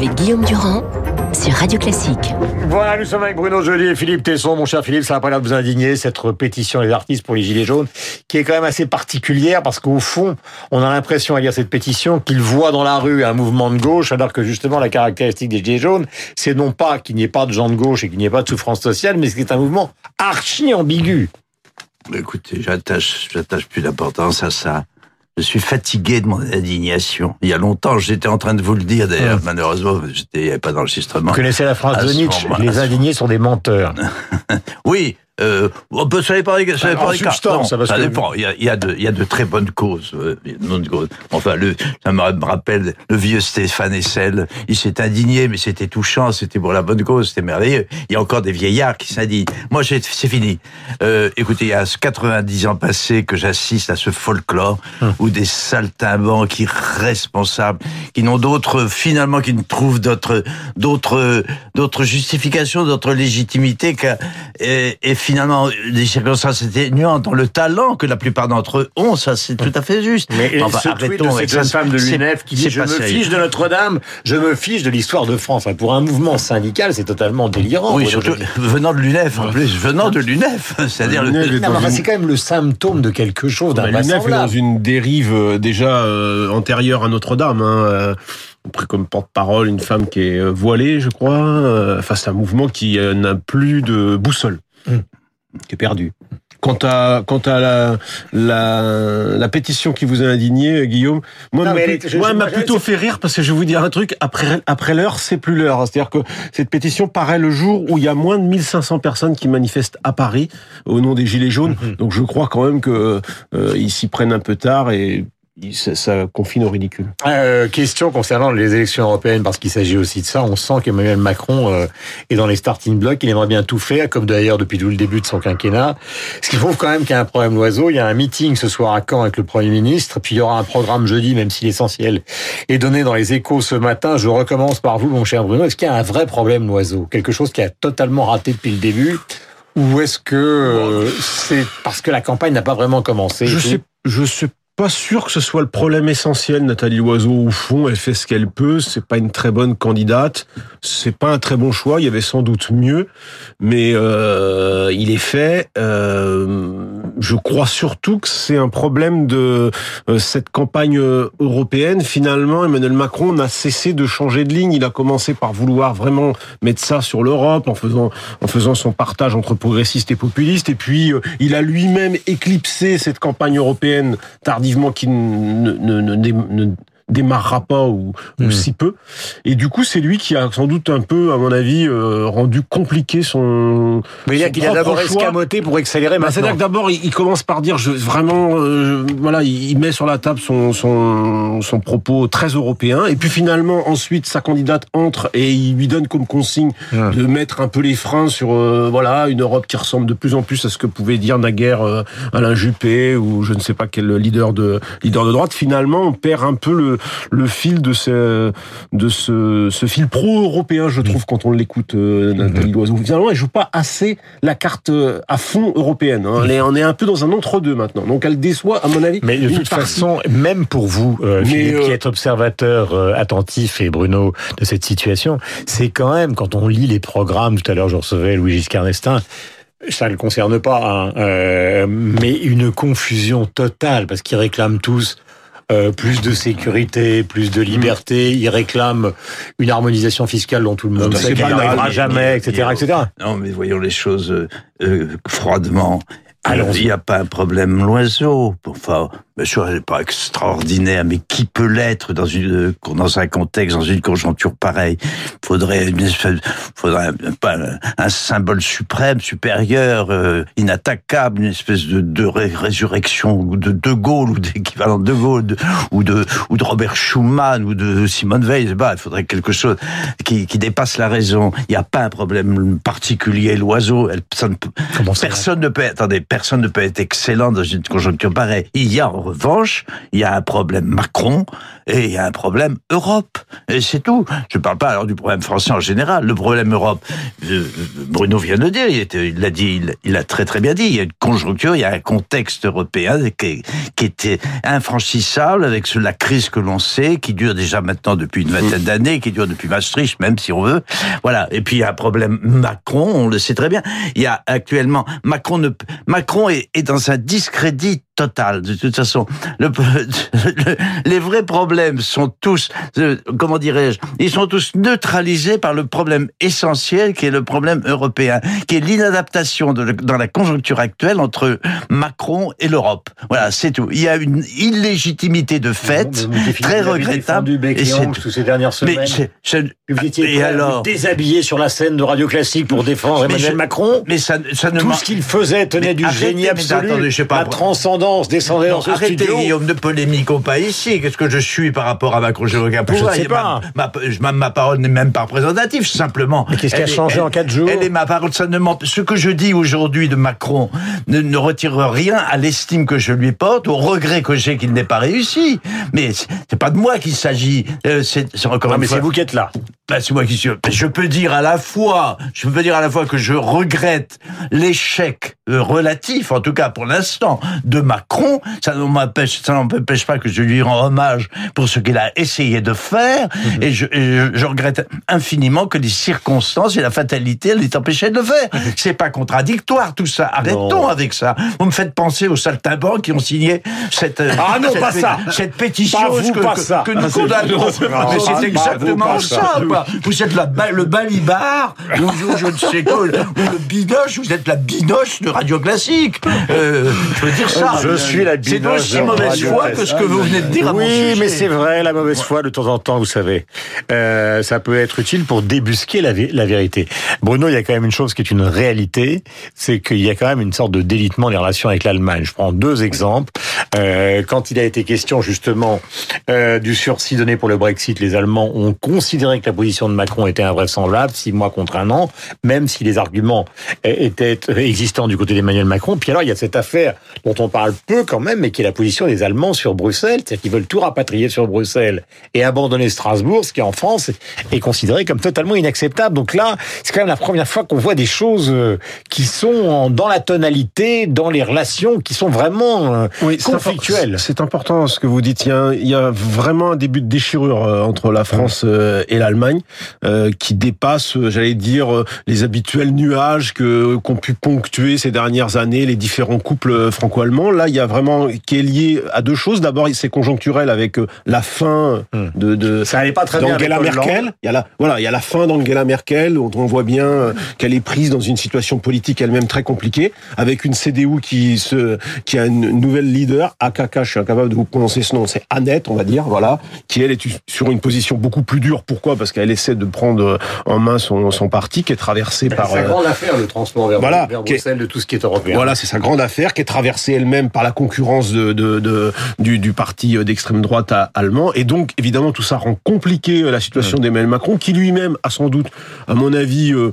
avec Guillaume Durand sur Radio Classique. Voilà, nous sommes avec Bruno Joly et Philippe Tesson. Mon cher Philippe, ça va pas l'air de vous indigner, cette pétition des artistes pour les Gilets jaunes, qui est quand même assez particulière parce qu'au fond, on a l'impression à lire cette pétition qu'ils voient dans la rue un mouvement de gauche, alors que justement la caractéristique des Gilets jaunes, c'est non pas qu'il n'y ait pas de gens de gauche et qu'il n'y ait pas de souffrance sociale, mais c'est un mouvement archi ambigu. Écoutez, j'attache, j'attache plus d'importance à ça. Je suis fatigué de mon indignation. Il y a longtemps, j'étais en train de vous le dire d'ailleurs. Hum. Malheureusement, j'étais pas dans le Vous connaissez la phrase à de Nietzsche Les indignés sont des menteurs. Oui, euh, on peut ça dépend ça Bah, dépend en des cas. Non, ça, ça que- dépend. Il y a, il y a de, il y a de très bonnes causes. euh, causes. Enfin, le, ça me rappelle le vieux Stéphane Essel. Il s'est indigné, mais c'était touchant. C'était pour la bonne cause. C'était merveilleux. Il y a encore des vieillards qui s'indignent. Moi, c'est fini. Euh, écoutez, il y a 90 ans passés que j'assiste à ce folklore Hum. où des saltimbanques irresponsables, qui n'ont d'autres, finalement, qui ne trouvent d'autres, d'autres, d'autres justifications, d'autres légitimités qu'à, et, et finalement, des circonstances atténuantes dans le talent que la plupart d'entre eux ont, ça c'est tout à fait juste. Mais Enfin, ce tweet de arrêtons avec cette jeune ça, femme de l'UNEF qui dit Je me sérieux. fiche de Notre-Dame, je me fiche de l'histoire de France. Enfin, pour un mouvement syndical, c'est totalement délirant. Oui, surtout venant de l'UNEF en plus, venant de l'UNEF, c'est-à-dire le- enfin, c'est quand même le symptôme de quelque chose Bah, L'UNEF est dans une dérive euh, déjà euh, antérieure à Notre-Dame. Hein, euh, pris comme porte-parole une femme qui est voilée, je crois. Enfin, c'est un mouvement qui n'a plus de boussole, Mm. Qui est perdu. Quant à, quant à la, la, la pétition qui vous a indigné, Guillaume, moi, Non, elle m'a est- moi, je- m'a plutôt fait rire parce que je vais vous dire un truc, après, après l'heure, c'est plus l'heure. C'est-à-dire que cette pétition paraît le jour où il y a moins de 1500 personnes qui manifestent à Paris au nom des Gilets jaunes. Mhm. Donc je crois quand même que euh, ils s'y prennent un peu tard et ça, ça confine au ridicule. Euh, question concernant les élections européennes, parce qu'il s'agit aussi de ça. On sent qu'Emmanuel Macron euh, est dans les starting blocks. Il aimerait bien tout faire, comme d'ailleurs depuis tout le début de son quinquennat. Ce qui prouve quand même qu'il y a un problème l'oiseau. Il y a un meeting ce soir à Caen avec le Premier ministre. Puis il y aura un programme jeudi, même si l'essentiel est donné dans les échos ce matin. Je recommence par vous, mon cher Bruno. Est-ce qu'il y a un vrai problème l'oiseau Quelque chose qui a totalement raté depuis le début? Ou est-ce que euh, c'est parce que la campagne n'a pas vraiment commencé? Je sais, je suis pas sûr que ce soit le problème essentiel. Nathalie Loiseau, au fond, elle fait ce qu'elle peut. C'est pas une très bonne candidate. C'est pas un très bon choix. Il y avait sans doute mieux, mais euh, il est fait. Euh, je crois surtout que c'est un problème de euh, cette campagne euh, européenne. Finalement, Emmanuel Macron n'a cessé de changer de ligne. Il a commencé par vouloir vraiment mettre ça sur l'Europe en faisant en faisant son partage entre progressistes et populistes. Et puis, euh, il a lui-même éclipsé cette campagne européenne tardivement qui ne, ne, ne, ne démarrera pas ou, ou Mhm. si peu. Et du coup, c'est lui qui a sans doute un peu, à mon avis, euh, rendu compliqué son. Mais il y a a d'abord escamoté pour accélérer Bah. C'est-à-dire que d'abord, il, il commence par dire, je, vraiment, euh, voilà, il il met sur la table son, son, son propos très européen, et puis finalement, ensuite, sa candidate entre et il lui donne comme consigne de mettre un peu les freins sur, euh, voilà, une Europe qui ressemble de plus en plus à ce que pouvait dire naguère euh, Alain Juppé ou je ne sais pas quel leader de leader de droite. Finalement, on perd un peu le, le fil de ce de ce, ce fil pro-européen, je trouve, quand on l'écoute, euh, Nathalie Loiseau. Finalement, elle joue pas assez la carte euh, à fond européenne. hein. Elle est- on est un peu dans un entre-deux maintenant. Donc elle déçoit, à mon avis. Mais de toute façon, même pour vous, euh, Philippe, euh, qui êtes observateur euh, attentif et Bruno de cette situation, c'est quand même quand on lit les programmes. Tout à l'heure, je recevais Louis Giscard d'Estaing. Ça ne le concerne pas, hein, euh, mais une confusion totale parce qu'ils réclament tous. Euh, plus de sécurité, plus de liberté. Ils réclament une harmonisation fiscale dont tout le monde sait qu'elle n'arrivera jamais, etc., etc. Non, mais voyons les choses euh, euh, froidement. Allons-y. Il n'y a pas un problème loiseau. Enfin, bien sûr, elle n'est pas extraordinaire, mais qui peut l'être dans une dans un contexte, dans une conjoncture pareille? Faudrait une espèce, faudrait un, pas un- symbole suprême, supérieur, euh, inattaquable, une espèce de, de ré- résurrection de De Gaulle ou d'équivalent de Gaulle de- ou de ou de Robert Schuman ou de Simone Veil. pas, il faudrait quelque chose qui, qui dépasse la raison. Il n'y a pas un problème particulier. L'oiseau, Personne ne peut, attendez, personne ne peut être excellent dans une conjoncture pareille. Il y a en revanche, il y a un problème Macron et il y a un problème Europe. Et c'est tout. Je ne parle pas alors du problème français en général. Le problème Europe, euh, Bruno vient de le dire, il l'a dit, il, a très très bien dit, il y a une conjoncture, il y a un contexte européen qui, était infranchissable avec la crise que l'on sait, qui dure déjà maintenant depuis une vingtaine d'années, qui dure depuis Maastricht, même si on veut. Voilà. Et puis il y a un problème Macron, on le sait très bien. Il y a actuellement Macron Macron est dans un discrédit total. De toute façon, le, les vrais problèmes sont tous, euh, comment dirais-je, ils sont tous neutralisés par le problème essentiel qui est le problème européen, qui est l'inadaptation dans la conjoncture actuelle entre Macron et l'Europe. Voilà, c'est tout. Il y a une illégitimité de fait très regrettable. Et c'est tous ces dernières semaines. Mais vous étiez et alors déshabillé sur la scène de Radio Classique pour défendre Emmanuel Macron. Mais ça, ça ne tout ce qu'il faisait tenait du génie absolu. Attendez, je sais pas, la transcendance descendait dans ce arrêtez, studio. Guillaume, de polémique pas ici. Qu'est-ce que je suis par rapport à aucun pouvoir. Je sais pas. Ma, ma, ma, parole n'est même pas représentative, simplement. Mais qu'est-ce qui a changé elle, en quatre jours Elle est ma parole. Ça ne Ce que je dis aujourd'hui de Macron ne, ne retire rien à l'estime que je lui porte, au regret que j'ai qu'il n'ait pas réussi. Mais c'est pas de moi qu'il s'agit. Euh, c'est encore non, mais c'est vous qui êtes là. Ben, c'est moi qui suis. Je peux dire à la fois, je peux dire à la fois que je regrette l'échec euh, relatif, en tout cas pour l'instant, de Macron. Ça ne m'empêche, pas que je lui rends hommage pour ce qu'il a essayé de faire. Mhm. Et, je, je, regrette infiniment que les circonstances et la fatalité l'aient empêché de le faire. C'est pas contradictoire tout ça. Arrêtons avec ça. Vous me faites penser aux saltimbanques qui ont signé cette ah non cette, pas ça cette pétition vous, que, pas que, ça. que, nous condamnons. Mais c'est exactement ça. Vous êtes la, le balibar ou, ou je ne sais quoi, ou le binoche. Vous êtes la binoche de Radio Classique. Euh, je veux dire ça. Je suis. C'est aussi mauvaise foi que ce que vous venez de dire. Oui, mais c'est vrai, la mauvaise foi de temps en temps, vous savez, euh, ça peut être utile pour débusquer la, la vérité. Bruno, il y a quand même une chose qui est une réalité, c'est qu'il y a quand même une sorte de délitement des relations avec l'Allemagne. Je prends deux exemples. Euh, quand il a été question justement euh, du sursis donné pour le Brexit, les Allemands ont considéré que la position de Macron était invraisemblable, six mois contre un an, même si les arguments étaient existants du côté d'Emmanuel Macron. Puis alors, il y a cette affaire dont on parle peu quand même, mais qui est la position des Allemands sur Bruxelles, c'est-à-dire qu'ils veulent tout rapatrier sur Bruxelles et abandonner Strasbourg, ce qui en France est considéré comme totalement inacceptable. Donc là, c'est quand même la première fois qu'on voit des choses euh, qui sont dans la tonalité, dans les relations, qui sont vraiment euh, oui, conflictuelles. C'est important ce que vous dites. Il y, a, il y a vraiment un début de déchirure euh, entre la France et l'Allemagne qui dépasse, j'allais dire, les habituels nuages que qu'ont pu ponctuer ces dernières années les différents couples franco-allemands. Là, il y a vraiment qui est lié à deux choses. D'abord, c'est conjoncturel avec la fin hmm. de, de ça allait pas très bien d'Angela Merkel. Il y a la voilà, il y a la fin d'Angela Merkel où on voit bien qu'elle est prise dans une situation politique elle-même très compliquée avec une CDU qui se qui a une nouvelle leader, AKK, je suis incapable de vous prononcer ce nom, c'est Annette, on va dire, voilà, qui elle est sur une position beaucoup plus dure. Pourquoi? Parce qu'elle essaie de prendre en main son, son parti qui est traversé par. C'est sa grande affaire le transport vers, voilà, vers Bruxelles de tout ce qui est européen. Voilà, c'est sa grande affaire qui est traversée elle-même par la concurrence de, de, de du, du, parti d'extrême droite allemand. Et donc, évidemment, tout ça rend compliqué la situation d'Emmanuel Macron, qui lui-même a sans doute, à mon avis, euh,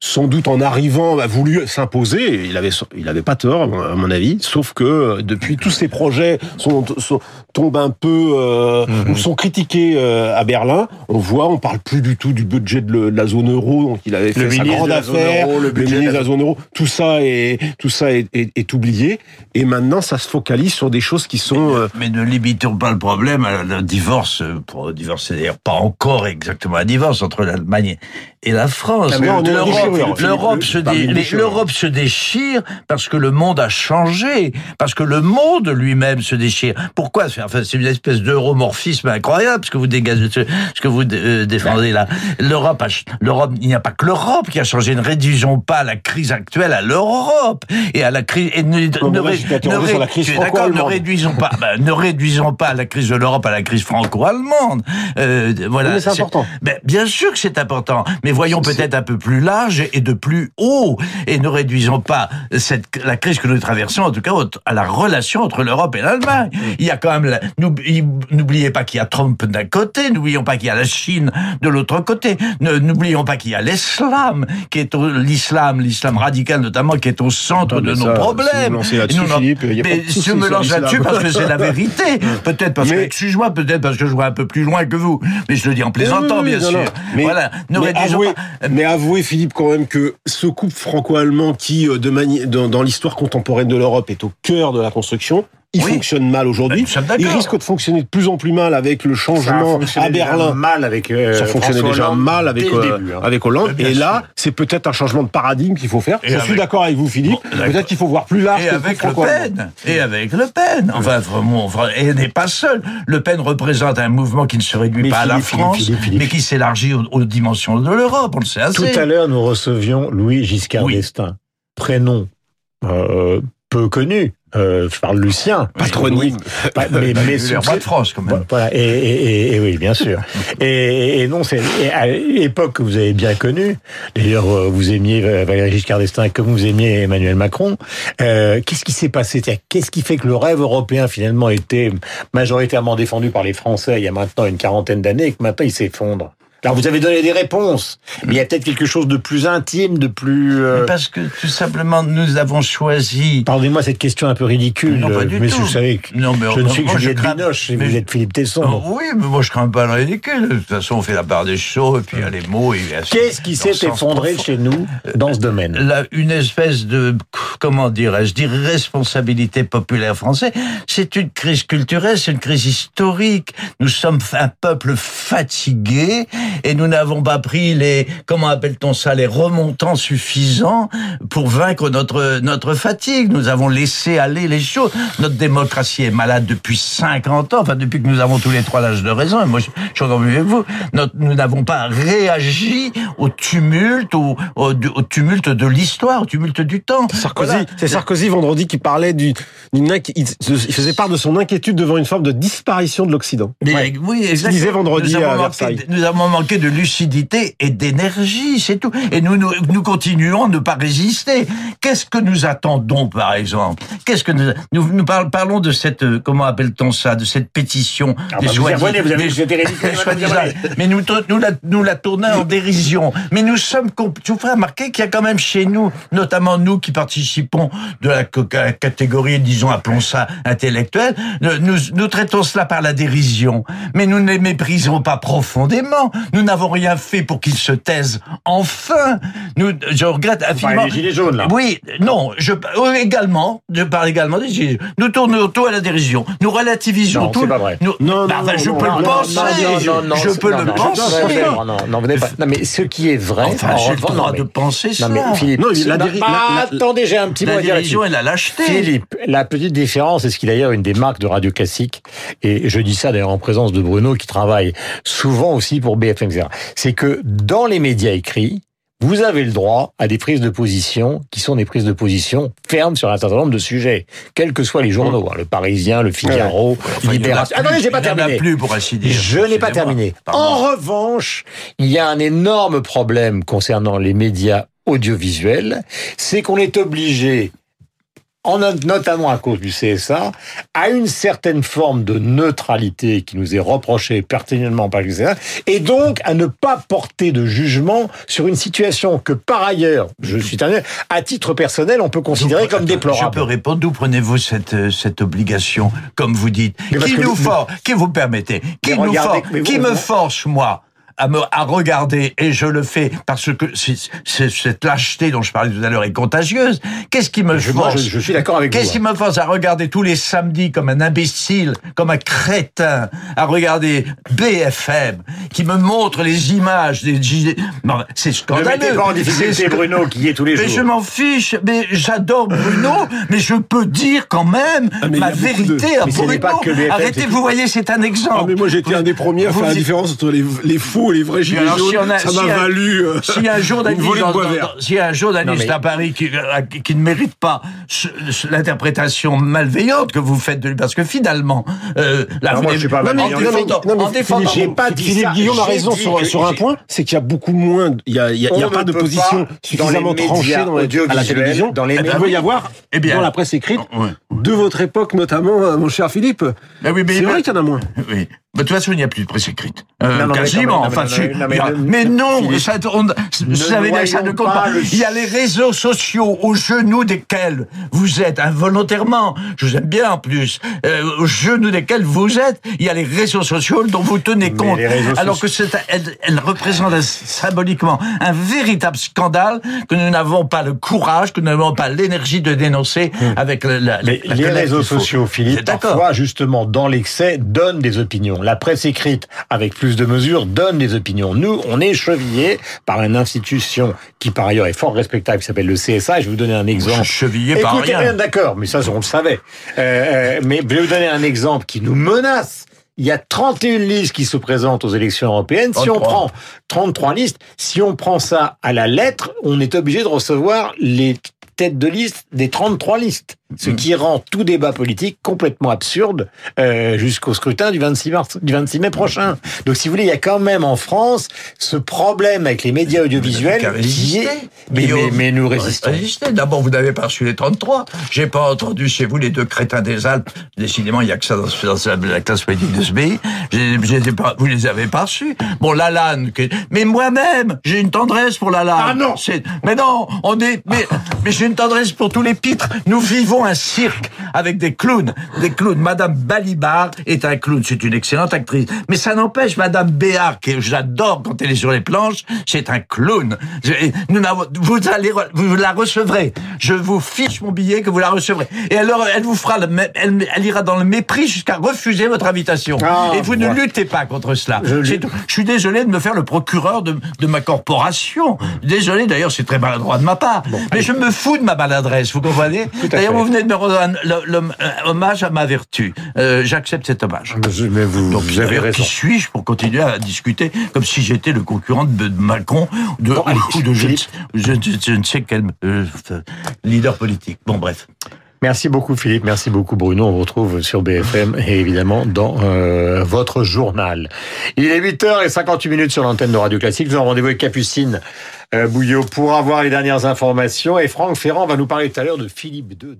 sans doute en arrivant, a voulu s'imposer. Il avait, il avait pas tort, à mon avis. Sauf que depuis, tous ces projets sont, sont tombent un peu euh, mhm. ou sont critiqués euh, à Berlin. On voit, on parle plus du tout du budget de, la zone euro, donc il avait fait le sa grande affaire. Euro, le, budget ministre de la zone euro, tout ça est tout ça est, est, est, oublié. Et maintenant, ça se focalise sur des choses qui sont. Euh, mais, ne limitons pas le problème à un divorce. Pour divorcer, d'ailleurs, pas encore exactement un divorce entre l'Allemagne et la France. Ah, L'Europe se, déchire parce que le monde a changé, parce que le monde lui-même se déchire. Pourquoi Enfin, c'est une espèce d'euromorphisme incroyable ce que vous dégagez, ce que vous euh, défendez là. L'Europe, l'Europe, il n'y a pas que l'Europe qui a changé. Ne réduisons pas la crise actuelle à l'Europe et à la crise. Et ne, ne, réduisons pas, bah, ne réduisons pas la crise de l'Europe à la crise franco-allemande. Euh, voilà. Mais c'est important. bien sûr que c'est important. Mais voyons peut-être un peu plus large large et de plus haut. Et ne réduisons pas cette, la crise que nous traversons, en tout cas, à la relation entre l'Europe et l'Allemagne. Il y a quand même, n'oubliez pas qu'il y a Trump d'un côté, n'oublions pas qu'il y a la Chine de l'autre côté, n'oublions pas qu'il y a l'islam, qui est l'islam, l'islam radical notamment, qui est au centre de nos problèmes. Si vous y a mais pas je me lance là-dessus parce que c'est la vérité. peut-être parce que, excuse-moi, peut-être parce que je vois un peu plus loin que vous. Mais je le dis en plaisantant, bien sûr. Mais, voilà. mais, avouez, mais avouez, Philippe, que ce couple franco-allemand qui, euh, dans l'histoire contemporaine de l'Europe, est au cœur de la construction, il fonctionne mal aujourd'hui. Il risque de fonctionner de plus en plus mal avec le changement à Berlin. Mal avec euh, ça fonctionnait déjà mal avec euh, hein. avec Hollande. Et là, c'est peut-être un changement de paradigme qu'il faut faire. Je suis d'accord avec vous, Philippe. peut-être qu'il faut voir plus large. Et avec Le Pen. Et avec Le Pen. Enfin, vraiment, et n'est pas seul. Le Pen représente un mouvement qui ne se réduit pas à la France, mais qui s'élargit aux, dimensions de l'Europe. On le sait assez. Tout à l'heure, nous recevions Louis Giscard d'Estaing. Prénom euh, peu connu, euh, je parle Lucien. Patronyme. mais, mais le roi de France, quand même. Voilà, et, et, et, oui, bien sûr. et, et non, c'est à l'époque que vous avez bien connue. D'ailleurs, euh, vous aimiez Valéry Giscard d'Estaing comme vous aimiez Emmanuel Macron. Euh, Qu'est-ce qui s'est passé? Qu'est-ce qui fait que le rêve européen finalement était majoritairement défendu par les Français il y a maintenant une quarantaine d'années et que maintenant il s'effondre? Alors vous avez donné des réponses, mais il y a peut-être quelque chose de plus intime, de plus... Euh... Parce que tout simplement nous avons choisi... Pardonnez-moi cette question un peu ridicule, non, pas du mais tout. vous savez que non, mais je ne suis que Juliette crains... Binoche et vous êtes Philippe Tesson. Non, oui, mais moi je crains pas le ridicule. De toute façon on fait la part des choses et puis il y a les mots... Qu'est-ce qui s'est effondré chez nous dans ce domaine? Là, Une espèce de, comment dirais-je, d'irresponsabilité populaire française. C'est une crise culturelle, c'est une crise historique. Nous sommes un peuple fatigué et nous n'avons pas pris les, comment appelle-t-on ça, les remontants suffisants pour vaincre notre, notre fatigue. Nous avons laissé aller les choses. Notre démocratie est malade depuis 50 ans, enfin depuis que nous avons tous les trois l'âge de raison, et moi je, suis encore mieux que vous. Nous n'avons pas réagi au tumulte, au, tumulte de l'histoire, au tumulte du temps. C'est Sarkozy vendredi qui parlait du, il, faisait part de son inquiétude devant une forme de disparition de l'Occident. Oui, exactement. Il disait vendredi à Versailles. nous avons manquer de lucidité et d'énergie, c'est tout. Et nous, nous, nous, continuons à ne pas résister. Qu'est-ce que nous attendons, par exemple? Qu'est-ce que nous, nous, nous parlons de cette, euh, comment appelle-t-on ça, de cette pétition ah des bah, vous, vous avez, mais, mais nous, nous, la, nous la tournons en dérision. Mais nous sommes, je vous ferai remarquer qu'il y a quand même chez nous, notamment nous qui participons de la catégorie, disons, appelons ça intellectuelle, nous, nous traitons cela par la dérision. Mais nous ne les méprisons pas profondément. Nous n'avons rien fait pour qu'ils se taisent. Enfin, nous, je regrette infiniment. les gilets jaunes, là. Oui, non, je également, je parle également des gilets jaunes. Nous tournons autour à la dérision. Nous relativisons non, tout. C'est pas vrai. Nous, non, bah, non, je non, peux non, le penser. je peux le penser. Non, non, non, non, mais ce qui est vrai. Enfin, j'ai le droit de penser ça. Non, mais Philippe, non, la, attendez, j'ai un petit mot à dire. La dérision et la lâcheté. Philippe, la petite différence, et ce qui est d'ailleurs une des marques de Radio Classique, et je dis ça d'ailleurs en présence de Bruno qui travaille souvent aussi pour BFM, c'est que dans les médias écrits, vous avez le droit à des prises de position qui sont des prises de position fermes sur un certain nombre de sujets, quels que soient les journaux, hein, le Parisien, le Figaro, enfin, Libération. Attendez, j'ai pas terminé. plus pour ainsi dire. Je n'ai pas terminé. En revanche, il y a un énorme problème concernant les médias audiovisuels, c'est qu'on est obligé notamment à cause du CSA, à une certaine forme de neutralité qui nous est reprochée pertinemment par le CSA, et donc à ne pas porter de jugement sur une situation que par ailleurs, je suis terminé, à titre personnel, on peut considérer comme déplorable. Je peux répondre, d'où prenez-vous cette, euh, cette obligation, comme vous dites? Qui nous force, qui vous permettez, qui nous force, qui me force, moi? À, me, à regarder, et je le fais parce que cette lâcheté dont je parlais tout à l'heure est contagieuse. Qu'est-ce qui me force je, suis d'accord avec Qu'est-ce qui me force à regarder tous les samedis comme un imbécile, comme un crétin, à regarder BFM, qui me montre les images des non, c'est scandaleux. Ne pas en difficulté Bruno qui est tous les jours. Mais je m'en fiche, mais j'adore Bruno, mais je peux dire quand même ah, ma vérité à Bruno. Arrêtez, vous voyez, c'est un exemple. Ah, mais moi j'étais un des premiers à faire la différence entre les, les faux les vrais gilets alors, si jaunes, on a- ça si m'a un- valu euh, a un journaliste, de dans- dans- a un journaliste Non, mais- à Paris qui, euh, qui ne mérite pas l'interprétation malveillante que vous faites de lui, parce que finalement, euh, là, Non, moi, n'avez- je suis pas en malveillant. défendant- non, mais en défendant- Philippe, j'ai pas dit Philippe ça. Guillaume a raison sur, un point, c'est qu'il y a beaucoup moins, il y a, il y a, il y a On pas d'opposition pas, suffisamment dans les tranchée dans la, à la télévision. dans les Il médias- peut y avoir Eh bien, dans la presse écrite de votre époque notamment, euh, mon cher Philippe. Ah mais- c'est vrai qu'il y en a moins. Oui. Mais de toute façon, il n'y a plus de presse écrite. Euh, Non, non, mais quasiment. enfin, mais- non, ne- ça, on- bien que ça ne compte pas pas. le- Il y a les réseaux sociaux au genou desquels vous êtes involontairement. Je vous aime bien en plus. euh, au genou desquels vous êtes. Il y a les réseaux sociaux dont vous tenez Mais compte. Alors que c'est, elle, elle représente symboliquement un véritable scandale que nous n'avons pas le courage, que nous n'avons pas l'énergie de dénoncer avec la, la- Mais la les réseaux sociaux, Philippe, parfois, justement, dans l'excès, donnent des opinions. La presse écrite, avec plus de mesures, donne des opinions. Nous, on est chevillés par une institution qui, par ailleurs, est fort respectable, qui s'appelle le CSA. Je vais vous donner un exemple. Chevillé par rien. D'accord, mais ça, on le savait. Euh, euh, mais je vais vous donner un exemple qui nous menace. Il y a 31 listes qui se présentent aux élections européennes. Si on 33. prend 33 listes, si on prend ça à la lettre, on est obligé de recevoir les têtes de liste des 33 listes. Ce qui rend tout débat politique complètement absurde euh, jusqu'au scrutin du 26, mars, du 26 mai prochain. Donc, si vous voulez, il y a quand même en France ce problème avec les médias audiovisuels qui résister. est... Mais, mais, mais nous résistons. D'abord, vous n'avez pas reçu les 33. J'ai pas entendu chez vous les deux crétins des Alpes. Décidément, il n'y a que ça dans, dans la classe politique de ce pays. Pas- vous les avez pas reçus. Bon, Lalanne. que- Mais moi-même, j'ai une tendresse pour Lalanne. Ah non Mais non, on est. Mais, mais j'ai une tendresse pour tous les pitres. Nous vivons un cirque avec des clowns, des clowns. Madame Balibar est un clown. C'est une excellente actrice. Mais ça n'empêche Madame Béard, que j'adore quand elle est sur les planches, c'est un clown. Nous vous allez, vous la recevrez. Je vous fiche mon billet que vous la recevrez. Et alors, elle vous fera le, elle, elle ira dans le mépris jusqu'à refuser votre invitation. Ah, Et vous ne luttez pas contre cela. Je suis désolé de me faire le procureur de, de ma corporation. Désolé, d'ailleurs, c'est très maladroit de ma part. mais je me fous de ma maladresse, vous comprenez D'ailleurs, vous venez de me rendre un hommage à ma vertu. Euh, J'accepte cet hommage. Mais vous, Donc, vous avez raison. Qui suis-je pour continuer à discuter comme si j'étais le concurrent de, Macron de, Bon, ou- allez, ou de je, Philippe. je- je- je ne sais quel euh, leader politique. Bon, bref. Merci beaucoup Philippe, merci beaucoup Bruno. On vous retrouve sur BFM et évidemment dans euh, votre journal. Il est 8h58 minutes sur l'antenne de Radio Classique. Nous avons rendez-vous avec Capucine euh, Bouillot pour avoir les dernières informations et Franck Ferrand va nous parler tout à l'heure de Philippe II.